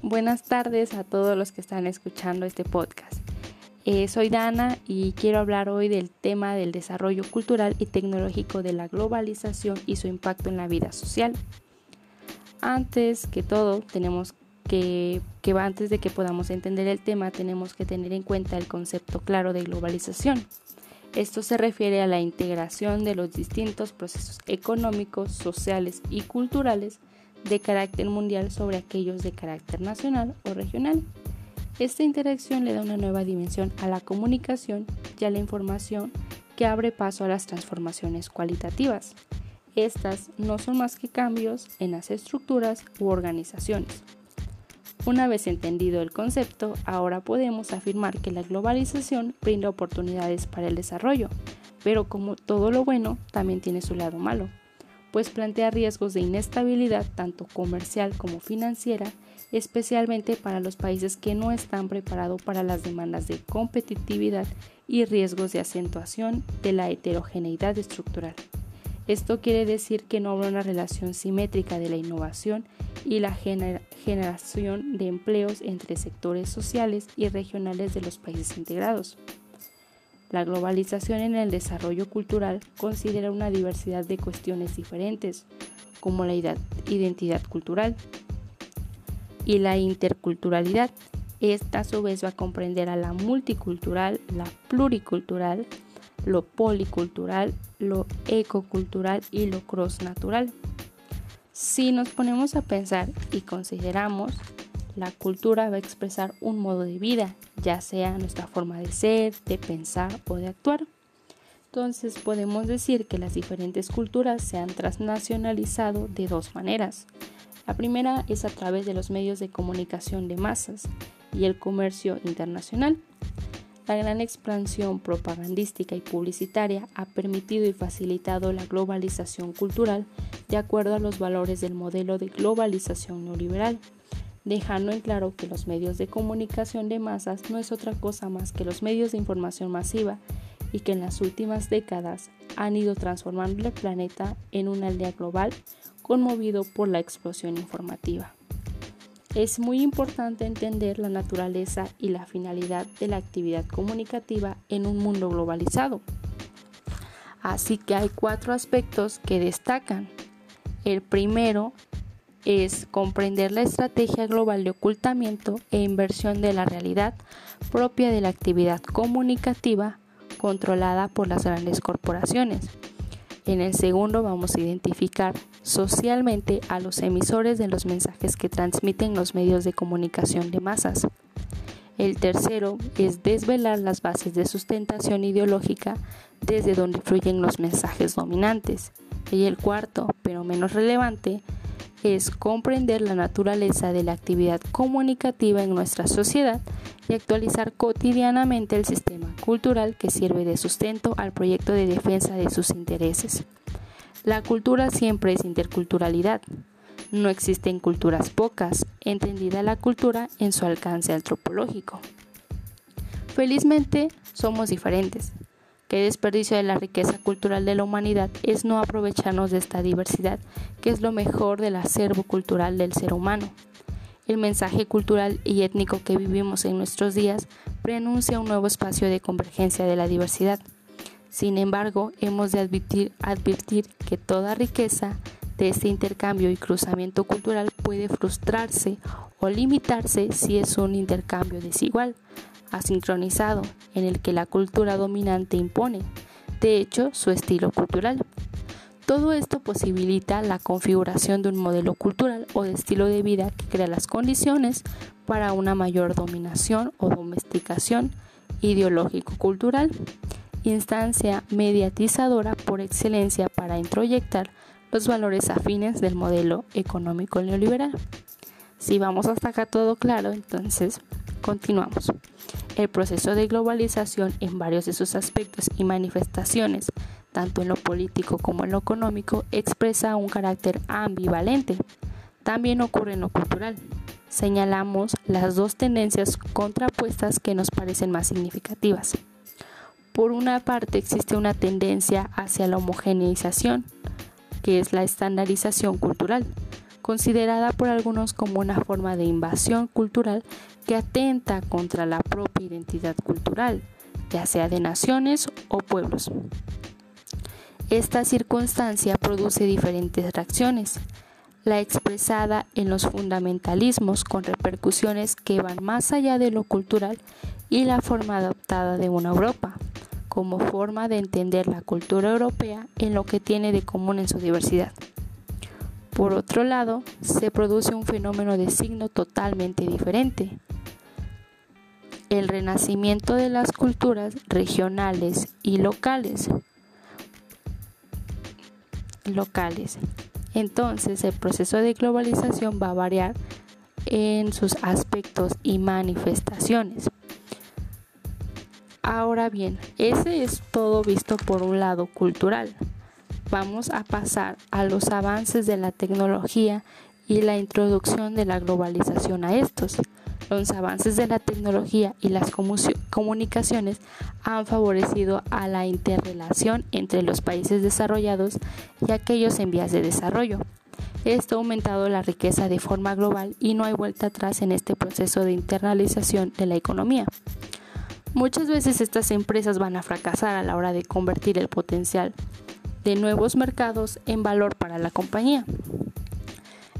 buenas tardes a todos los que están escuchando este podcast. Eh, soy Dana y quiero hablar hoy del tema del desarrollo cultural y tecnológico de la globalización y su impacto en la vida social. Antes que todo, tenemos que, que antes de que podamos entender el tema, tenemos que tener en cuenta el concepto claro de globalización. Esto se refiere a la integración de los distintos procesos económicos, sociales y culturales de carácter mundial sobre aquellos de carácter nacional o regional. Esta interacción le da una nueva dimensión a la comunicación y a la información que abre paso a las transformaciones cualitativas. Estas no son más que cambios en las estructuras u organizaciones. Una vez entendido el concepto, ahora podemos afirmar que la globalización brinda oportunidades para el desarrollo, pero como todo lo bueno, también tiene su lado malo pues plantea riesgos de inestabilidad tanto comercial como financiera, especialmente para los países que no están preparados para las demandas de competitividad y riesgos de acentuación de la heterogeneidad estructural. Esto quiere decir que no habrá una relación simétrica de la innovación y la generación de empleos entre sectores sociales y regionales de los países integrados. La globalización en el desarrollo cultural considera una diversidad de cuestiones diferentes, como la identidad cultural y la interculturalidad. Esta a su vez va a comprender a la multicultural, la pluricultural, lo policultural, lo ecocultural y lo crossnatural. Si nos ponemos a pensar y consideramos la cultura va a expresar un modo de vida, ya sea nuestra forma de ser, de pensar o de actuar. Entonces podemos decir que las diferentes culturas se han transnacionalizado de dos maneras. La primera es a través de los medios de comunicación de masas y el comercio internacional. La gran expansión propagandística y publicitaria ha permitido y facilitado la globalización cultural de acuerdo a los valores del modelo de globalización neoliberal dejando en claro que los medios de comunicación de masas no es otra cosa más que los medios de información masiva y que en las últimas décadas han ido transformando el planeta en una aldea global conmovido por la explosión informativa. Es muy importante entender la naturaleza y la finalidad de la actividad comunicativa en un mundo globalizado. Así que hay cuatro aspectos que destacan. El primero es comprender la estrategia global de ocultamiento e inversión de la realidad propia de la actividad comunicativa controlada por las grandes corporaciones. En el segundo vamos a identificar socialmente a los emisores de los mensajes que transmiten los medios de comunicación de masas. El tercero es desvelar las bases de sustentación ideológica desde donde fluyen los mensajes dominantes. Y el cuarto, pero menos relevante, es comprender la naturaleza de la actividad comunicativa en nuestra sociedad y actualizar cotidianamente el sistema cultural que sirve de sustento al proyecto de defensa de sus intereses. La cultura siempre es interculturalidad. No existen culturas pocas, entendida la cultura en su alcance antropológico. Felizmente somos diferentes, Qué desperdicio de la riqueza cultural de la humanidad es no aprovecharnos de esta diversidad, que es lo mejor del acervo cultural del ser humano. El mensaje cultural y étnico que vivimos en nuestros días preanuncia un nuevo espacio de convergencia de la diversidad. Sin embargo, hemos de advertir, advertir que toda riqueza de este intercambio y cruzamiento cultural puede frustrarse o limitarse si es un intercambio desigual, asincronizado en el que la cultura dominante impone, de hecho, su estilo cultural. Todo esto posibilita la configuración de un modelo cultural o de estilo de vida que crea las condiciones para una mayor dominación o domesticación ideológico-cultural, instancia mediatizadora por excelencia para introyectar los valores afines del modelo económico neoliberal. Si vamos hasta acá todo claro, entonces continuamos. El proceso de globalización en varios de sus aspectos y manifestaciones, tanto en lo político como en lo económico, expresa un carácter ambivalente. También ocurre en lo cultural. Señalamos las dos tendencias contrapuestas que nos parecen más significativas. Por una parte existe una tendencia hacia la homogeneización, que es la estandarización cultural, considerada por algunos como una forma de invasión cultural que atenta contra la propia identidad cultural, ya sea de naciones o pueblos. Esta circunstancia produce diferentes reacciones, la expresada en los fundamentalismos con repercusiones que van más allá de lo cultural y la forma adoptada de una Europa, como forma de entender la cultura europea en lo que tiene de común en su diversidad. Por otro lado, se produce un fenómeno de signo totalmente diferente. El renacimiento de las culturas regionales y locales. locales. Entonces, el proceso de globalización va a variar en sus aspectos y manifestaciones. Ahora bien, ese es todo visto por un lado cultural vamos a pasar a los avances de la tecnología y la introducción de la globalización a estos. Los avances de la tecnología y las comunicaciones han favorecido a la interrelación entre los países desarrollados y aquellos en vías de desarrollo. Esto ha aumentado la riqueza de forma global y no hay vuelta atrás en este proceso de internalización de la economía. Muchas veces estas empresas van a fracasar a la hora de convertir el potencial de nuevos mercados en valor para la compañía.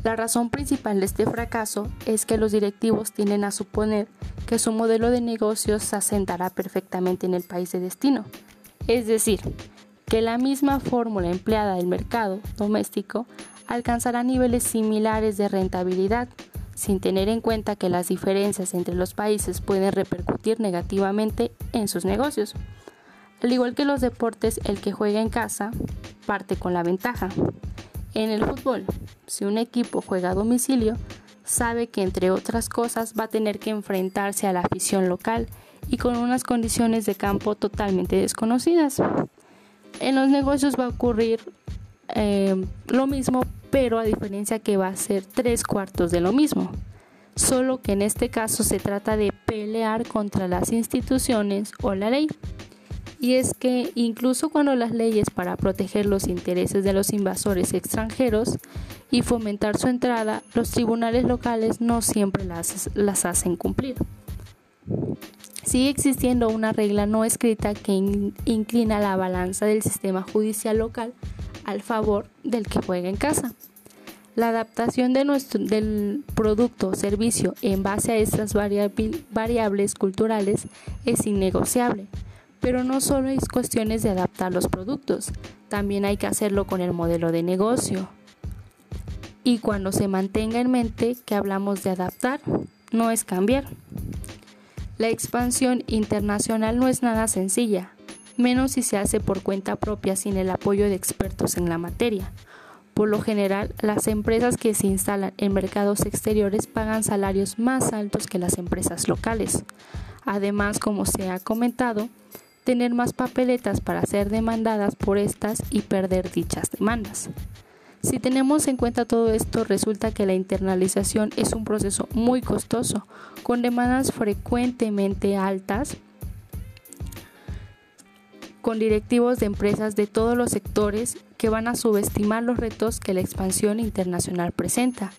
La razón principal de este fracaso es que los directivos tienden a suponer que su modelo de negocios se asentará perfectamente en el país de destino, es decir, que la misma fórmula empleada del mercado doméstico alcanzará niveles similares de rentabilidad, sin tener en cuenta que las diferencias entre los países pueden repercutir negativamente en sus negocios. Al igual que los deportes, el que juega en casa parte con la ventaja. En el fútbol, si un equipo juega a domicilio, sabe que entre otras cosas va a tener que enfrentarse a la afición local y con unas condiciones de campo totalmente desconocidas. En los negocios va a ocurrir eh, lo mismo, pero a diferencia que va a ser tres cuartos de lo mismo. Solo que en este caso se trata de pelear contra las instituciones o la ley y es que incluso cuando las leyes para proteger los intereses de los invasores extranjeros y fomentar su entrada, los tribunales locales no siempre las, hacen cumplir. Sigue existiendo una regla no escrita que inclina la balanza del sistema judicial local al favor del que juega en casa. La adaptación del producto o servicio en base a estas variables culturales es innegociable. Pero no solo es cuestiones de adaptar los productos, también hay que hacerlo con el modelo de negocio. Y cuando se mantenga en mente que hablamos de adaptar, no es cambiar. La expansión internacional no es nada sencilla, menos si se hace por cuenta propia sin el apoyo de expertos en la materia. Por lo general, las empresas que se instalan en mercados exteriores pagan salarios más altos que las empresas locales. Además, como se ha comentado, tener más papeletas para ser demandadas por estas y perder dichas demandas. Si tenemos en cuenta todo esto, resulta que la internalización es un proceso muy costoso, con demandas frecuentemente altas, con directivos de empresas de todos los sectores que van a subestimar los retos que la expansión internacional presenta,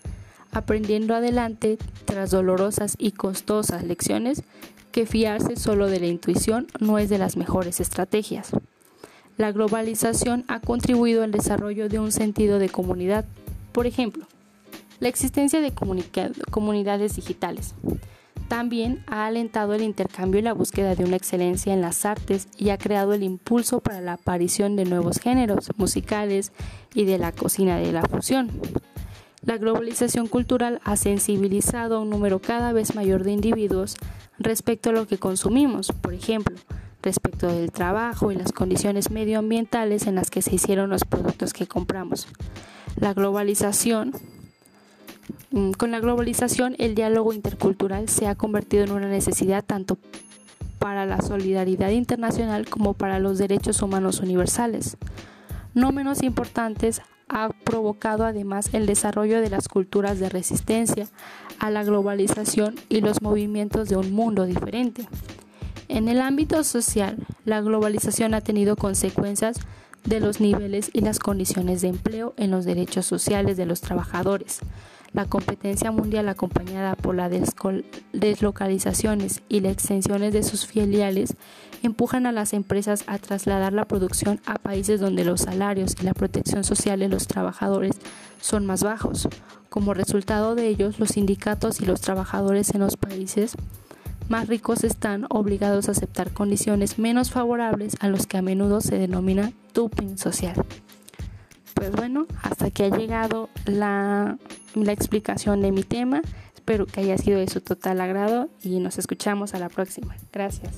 aprendiendo adelante tras dolorosas y costosas lecciones que fiarse solo de la intuición no es de las mejores estrategias. La globalización ha contribuido al desarrollo de un sentido de comunidad. Por ejemplo, la existencia de comunidades digitales. También ha alentado el intercambio y la búsqueda de una excelencia en las artes y ha creado el impulso para la aparición de nuevos géneros musicales y de la cocina de la fusión. La globalización cultural ha sensibilizado a un número cada vez mayor de individuos respecto a lo que consumimos, por ejemplo, respecto del trabajo y las condiciones medioambientales en las que se hicieron los productos que compramos. La globalización mm, con la globalización, el diálogo intercultural se ha convertido en una necesidad tanto para la solidaridad internacional como para los derechos humanos universales. No menos importantes, ha provocado además el desarrollo de las culturas de resistencia a la globalización y los movimientos de un mundo diferente. En el ámbito social, la globalización ha tenido consecuencias de los niveles y las condiciones de empleo en los derechos sociales de los trabajadores. La competencia mundial acompañada por las deslocalizaciones y las extensiones de sus filiales empujan a las empresas a trasladar la producción a países donde los salarios y la protección social de los trabajadores son más bajos. Como resultado de ellos, los sindicatos y los trabajadores en los países más ricos están obligados a aceptar condiciones menos favorables a los que a menudo se denomina doping social. Pues bueno, hasta que ha llegado la, la explicación de mi tema. Espero que haya sido de su total agrado y nos escuchamos a la próxima. Gracias.